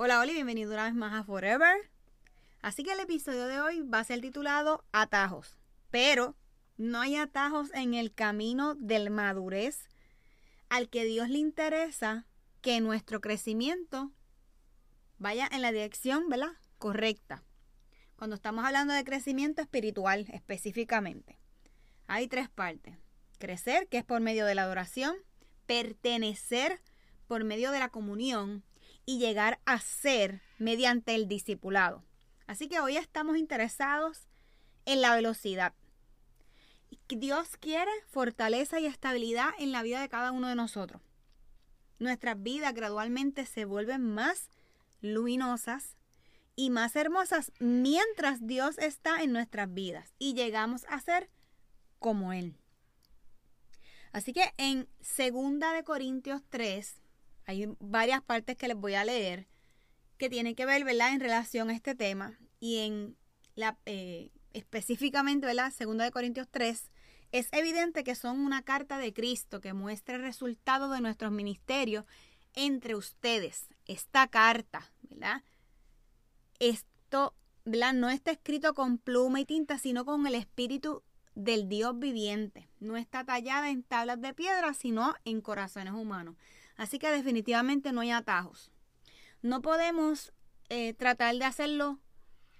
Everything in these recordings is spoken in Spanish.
Hola, hola y bienvenido una vez más a Forever. Así que el episodio de hoy va a ser titulado Atajos. Pero no hay atajos en el camino del madurez al que Dios le interesa que nuestro crecimiento vaya en la dirección, ¿verdad? Correcta. Cuando estamos hablando de crecimiento espiritual específicamente, hay tres partes. Crecer, que es por medio de la adoración, pertenecer por medio de la comunión y llegar a ser mediante el discipulado. Así que hoy estamos interesados en la velocidad. Dios quiere fortaleza y estabilidad en la vida de cada uno de nosotros. Nuestras vidas gradualmente se vuelven más luminosas y más hermosas mientras Dios está en nuestras vidas y llegamos a ser como Él. Así que en 2 de Corintios 3, hay varias partes que les voy a leer que tienen que ver, ¿verdad?, en relación a este tema. Y en la, eh, específicamente, ¿verdad?, segunda de Corintios 3, es evidente que son una carta de Cristo que muestra el resultado de nuestros ministerios entre ustedes. Esta carta, ¿verdad? Esto, ¿verdad? No está escrito con pluma y tinta, sino con el espíritu del Dios viviente. No está tallada en tablas de piedra, sino en corazones humanos. Así que definitivamente no hay atajos. No podemos eh, tratar de hacerlo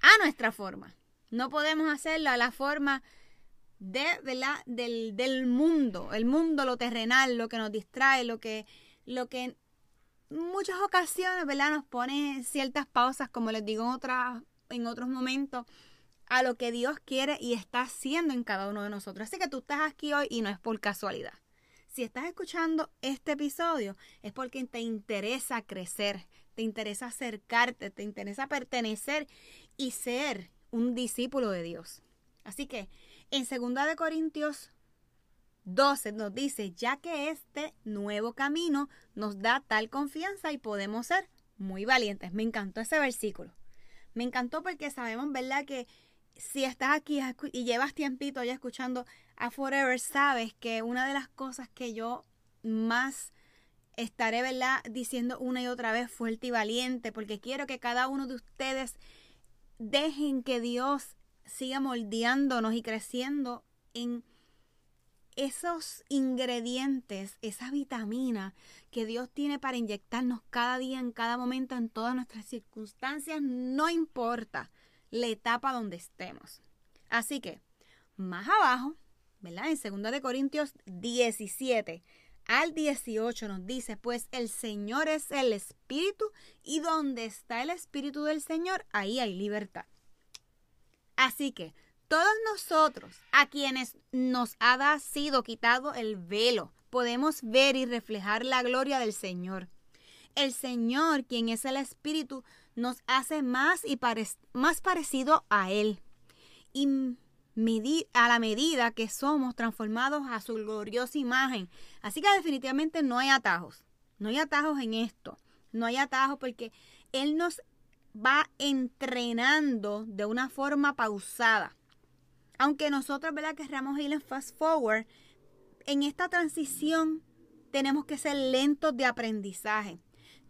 a nuestra forma. No podemos hacerlo a la forma de, del, del, mundo, el mundo, lo terrenal, lo que nos distrae, lo que, lo que en muchas ocasiones ¿verdad? nos pone ciertas pausas, como les digo en, otras, en otros momentos, a lo que Dios quiere y está haciendo en cada uno de nosotros. Así que tú estás aquí hoy y no es por casualidad. Si estás escuchando este episodio es porque te interesa crecer, te interesa acercarte, te interesa pertenecer y ser un discípulo de Dios. Así que en 2 de Corintios 12 nos dice, ya que este nuevo camino nos da tal confianza y podemos ser muy valientes. Me encantó ese versículo. Me encantó porque sabemos, ¿verdad? Que si estás aquí y llevas tiempito ya escuchando a Forever, sabes que una de las cosas que yo más estaré, ¿verdad? Diciendo una y otra vez fuerte y valiente, porque quiero que cada uno de ustedes dejen que Dios siga moldeándonos y creciendo en esos ingredientes, esa vitamina que Dios tiene para inyectarnos cada día, en cada momento, en todas nuestras circunstancias, no importa la etapa donde estemos. Así que, más abajo, ¿verdad? En 2 de Corintios 17 al 18 nos dice, pues el Señor es el Espíritu y donde está el Espíritu del Señor, ahí hay libertad. Así que todos nosotros, a quienes nos ha sido quitado el velo, podemos ver y reflejar la gloria del Señor. El Señor, quien es el Espíritu, nos hace más y más parecido a Él. Y a la medida que somos transformados a su gloriosa imagen. Así que definitivamente no hay atajos. No hay atajos en esto. No hay atajos porque Él nos va entrenando de una forma pausada. Aunque nosotros, ¿verdad? Querramos ir en fast forward, en esta transición tenemos que ser lentos de aprendizaje.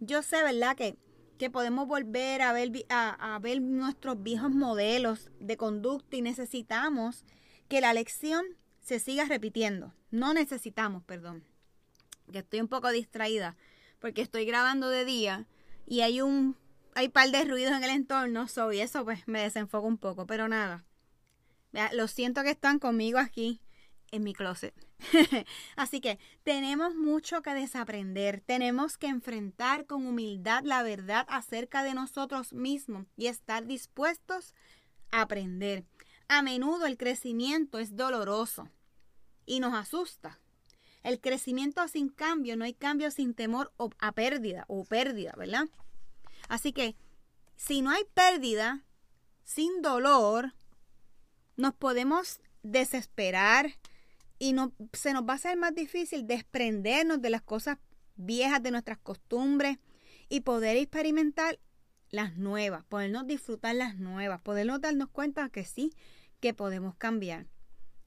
Yo sé, ¿verdad? Que, que podemos volver a ver, a, ver nuestros viejos modelos de conducta y necesitamos que la lección se siga repitiendo. No necesitamos, perdón. Que estoy un poco distraída porque estoy grabando de día y hay un hay par de ruidos en el entorno, so, y eso pues me desenfoco un poco, pero nada. Lo siento que están conmigo aquí en mi closet. Así que tenemos mucho que desaprender, tenemos que enfrentar con humildad la verdad acerca de nosotros mismos y estar dispuestos a aprender. A menudo el crecimiento es doloroso y nos asusta. El crecimiento sin cambio, no hay cambio sin temor o a pérdida o pérdida, ¿verdad? Así que si no hay pérdida, sin dolor, nos podemos desesperar y no, se nos va a hacer más difícil desprendernos de las cosas viejas, de nuestras costumbres y poder experimentar las nuevas, podernos disfrutar las nuevas, podernos darnos cuenta que sí, que podemos cambiar,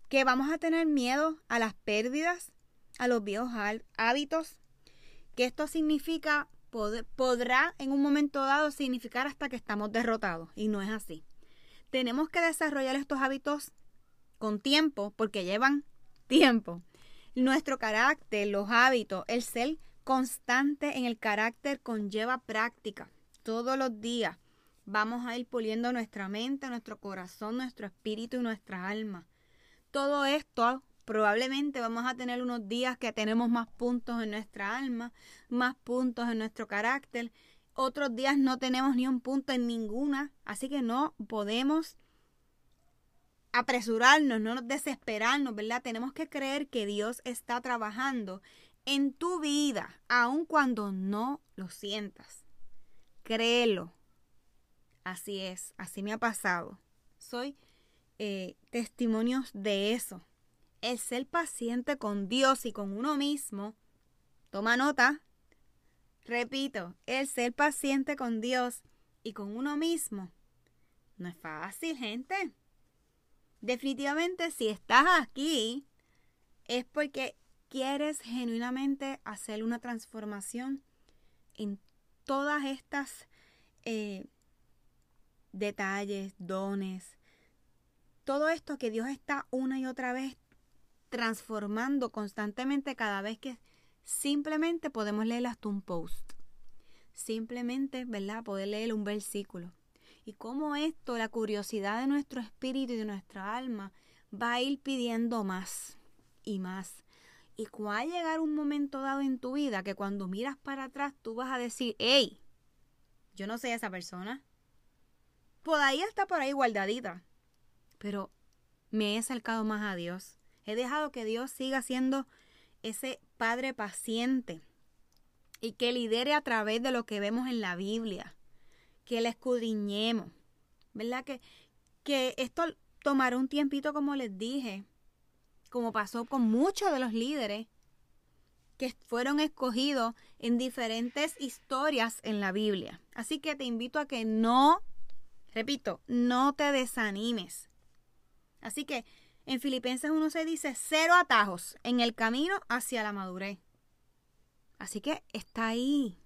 que vamos a tener miedo a las pérdidas, a los viejos hábitos, que esto significa podrá en un momento dado significar hasta que estamos derrotados y no es así. Tenemos que desarrollar estos hábitos con tiempo porque llevan tiempo. Nuestro carácter, los hábitos, el ser constante en el carácter conlleva práctica. Todos los días vamos a ir puliendo nuestra mente, nuestro corazón, nuestro espíritu y nuestra alma. Todo esto probablemente vamos a tener unos días que tenemos más puntos en nuestra alma, más puntos en nuestro carácter. Otros días no tenemos ni un punto en ninguna, así que no podemos apresurarnos, no desesperarnos, ¿verdad? Tenemos que creer que Dios está trabajando en tu vida, aun cuando no lo sientas. Créelo. Así es, así me ha pasado. Soy eh, testimonios de eso el ser paciente con Dios y con uno mismo, toma nota, repito, el ser paciente con Dios y con uno mismo, no es fácil, gente. Definitivamente si estás aquí es porque quieres genuinamente hacer una transformación en todas estas eh, detalles, dones, todo esto que Dios está una y otra vez transformando constantemente cada vez que simplemente podemos leer hasta un post. Simplemente, ¿verdad? Poder leer un versículo. Y cómo esto, la curiosidad de nuestro espíritu y de nuestra alma, va a ir pidiendo más y más. Y va a llegar un momento dado en tu vida que cuando miras para atrás tú vas a decir, hey, yo no soy esa persona. Por ahí está por ahí guardadita. Pero me he acercado más a Dios. He dejado que Dios siga siendo ese Padre paciente y que lidere a través de lo que vemos en la Biblia, que le escudriñemos, ¿verdad? Que, que esto tomará un tiempito, como les dije, como pasó con muchos de los líderes que fueron escogidos en diferentes historias en la Biblia. Así que te invito a que no, repito, no te desanimes. Así que en Filipenses 1 se dice cero atajos en el camino hacia la madurez. Así que está ahí.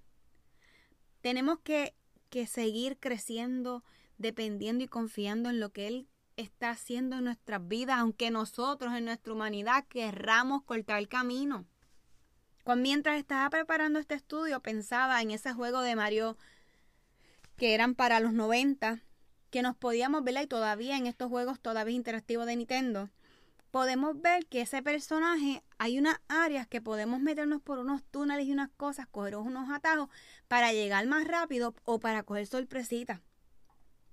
Tenemos que, que seguir creciendo, dependiendo y confiando en lo que Él está haciendo en nuestras vidas, aunque nosotros en nuestra humanidad querramos cortar el camino. Cuando mientras estaba preparando este estudio pensaba en ese juego de Mario que eran para los 90 que nos podíamos ver y todavía en estos juegos todavía interactivos de Nintendo, podemos ver que ese personaje hay unas áreas que podemos meternos por unos túneles y unas cosas, coger unos atajos para llegar más rápido o para coger sorpresitas.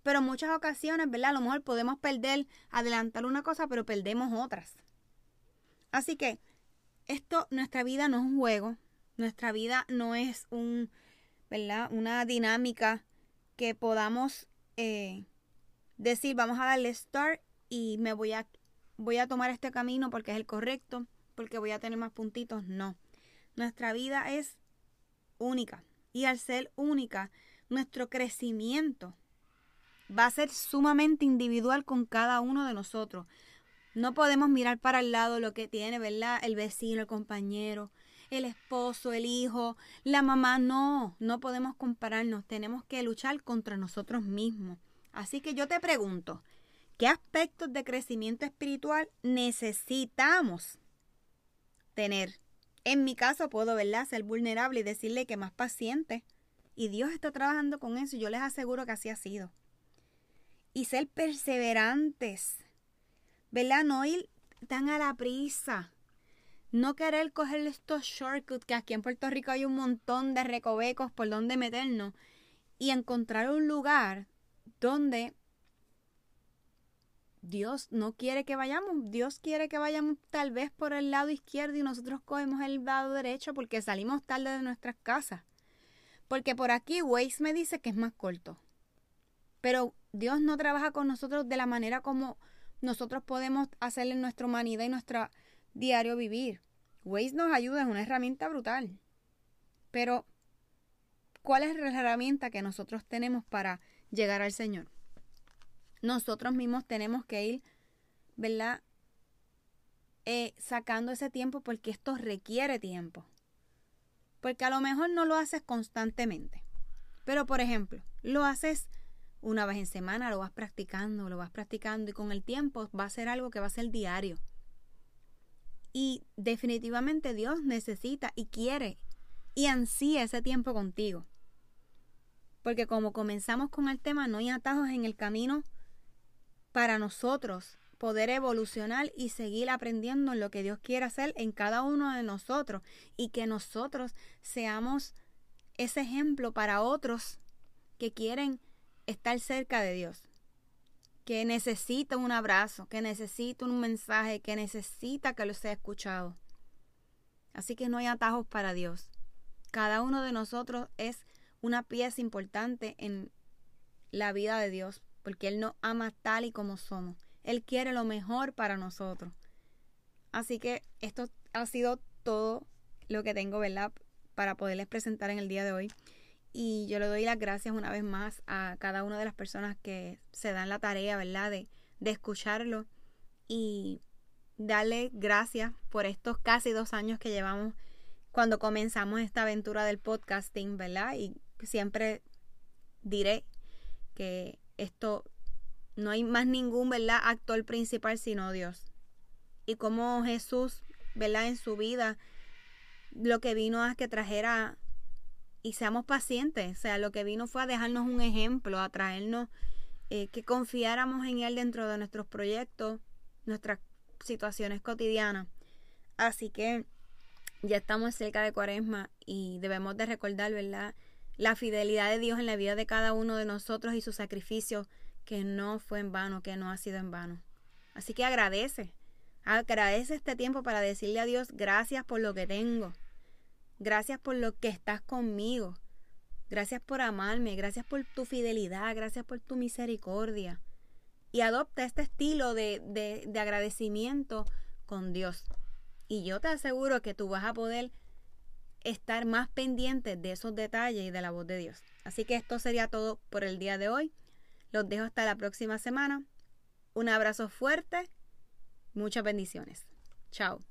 Pero en muchas ocasiones, ¿verdad? A lo mejor podemos perder, adelantar una cosa, pero perdemos otras. Así que esto, nuestra vida no es un juego, nuestra vida no es un, ¿verdad? Una dinámica que podamos eh, decir, vamos a darle start y me voy a, voy a tomar este camino porque es el correcto, porque voy a tener más puntitos. No. Nuestra vida es única. Y al ser única, nuestro crecimiento va a ser sumamente individual con cada uno de nosotros. No podemos mirar para el lado lo que tiene, ¿verdad? El vecino, el compañero, el esposo, el hijo, la mamá. No, no podemos compararnos. Tenemos que luchar contra nosotros mismos. Así que yo te pregunto, ¿qué aspectos de crecimiento espiritual necesitamos tener? En mi caso puedo, ¿verdad?, ser vulnerable y decirle que más paciente. Y Dios está trabajando con eso y yo les aseguro que así ha sido. Y ser perseverantes, ¿verdad? No ir tan a la prisa. No querer coger estos shortcuts que aquí en Puerto Rico hay un montón de recovecos por donde meternos y encontrar un lugar donde Dios no quiere que vayamos. Dios quiere que vayamos tal vez por el lado izquierdo y nosotros cogemos el lado derecho porque salimos tarde de nuestras casas. Porque por aquí Waze me dice que es más corto. Pero Dios no trabaja con nosotros de la manera como nosotros podemos hacer en nuestra humanidad y nuestro diario vivir. Waze nos ayuda, es una herramienta brutal. Pero, ¿cuál es la herramienta que nosotros tenemos para llegar al Señor? Nosotros mismos tenemos que ir, ¿verdad? Eh, sacando ese tiempo porque esto requiere tiempo. Porque a lo mejor no lo haces constantemente. Pero, por ejemplo, lo haces una vez en semana, lo vas practicando, lo vas practicando y con el tiempo va a ser algo que va a ser diario. Y definitivamente Dios necesita y quiere y ansía ese tiempo contigo. Porque como comenzamos con el tema, no hay atajos en el camino para nosotros poder evolucionar y seguir aprendiendo lo que Dios quiere hacer en cada uno de nosotros y que nosotros seamos ese ejemplo para otros que quieren estar cerca de Dios, que necesita un abrazo, que necesita un mensaje, que necesita que lo sea escuchado. Así que no hay atajos para Dios. Cada uno de nosotros es una pieza importante en la vida de Dios porque Él nos ama tal y como somos. Él quiere lo mejor para nosotros. Así que esto ha sido todo lo que tengo, ¿verdad? Para poderles presentar en el día de hoy. Y yo le doy las gracias una vez más a cada una de las personas que se dan la tarea, ¿verdad? De, de escucharlo y darle gracias por estos casi dos años que llevamos cuando comenzamos esta aventura del podcasting, ¿verdad? Y siempre diré que esto no hay más ningún, ¿verdad? actor principal sino Dios. Y como Jesús, ¿verdad? En su vida lo que vino a que trajera y seamos pacientes, o sea, lo que vino fue a dejarnos un ejemplo, a traernos eh, que confiáramos en Él dentro de nuestros proyectos, nuestras situaciones cotidianas. Así que ya estamos cerca de Cuaresma y debemos de recordar, ¿verdad? La fidelidad de Dios en la vida de cada uno de nosotros y su sacrificio que no fue en vano, que no ha sido en vano. Así que agradece, agradece este tiempo para decirle a Dios gracias por lo que tengo, gracias por lo que estás conmigo, gracias por amarme, gracias por tu fidelidad, gracias por tu misericordia. Y adopta este estilo de, de, de agradecimiento con Dios. Y yo te aseguro que tú vas a poder estar más pendientes de esos detalles y de la voz de Dios. Así que esto sería todo por el día de hoy. Los dejo hasta la próxima semana. Un abrazo fuerte. Muchas bendiciones. Chao.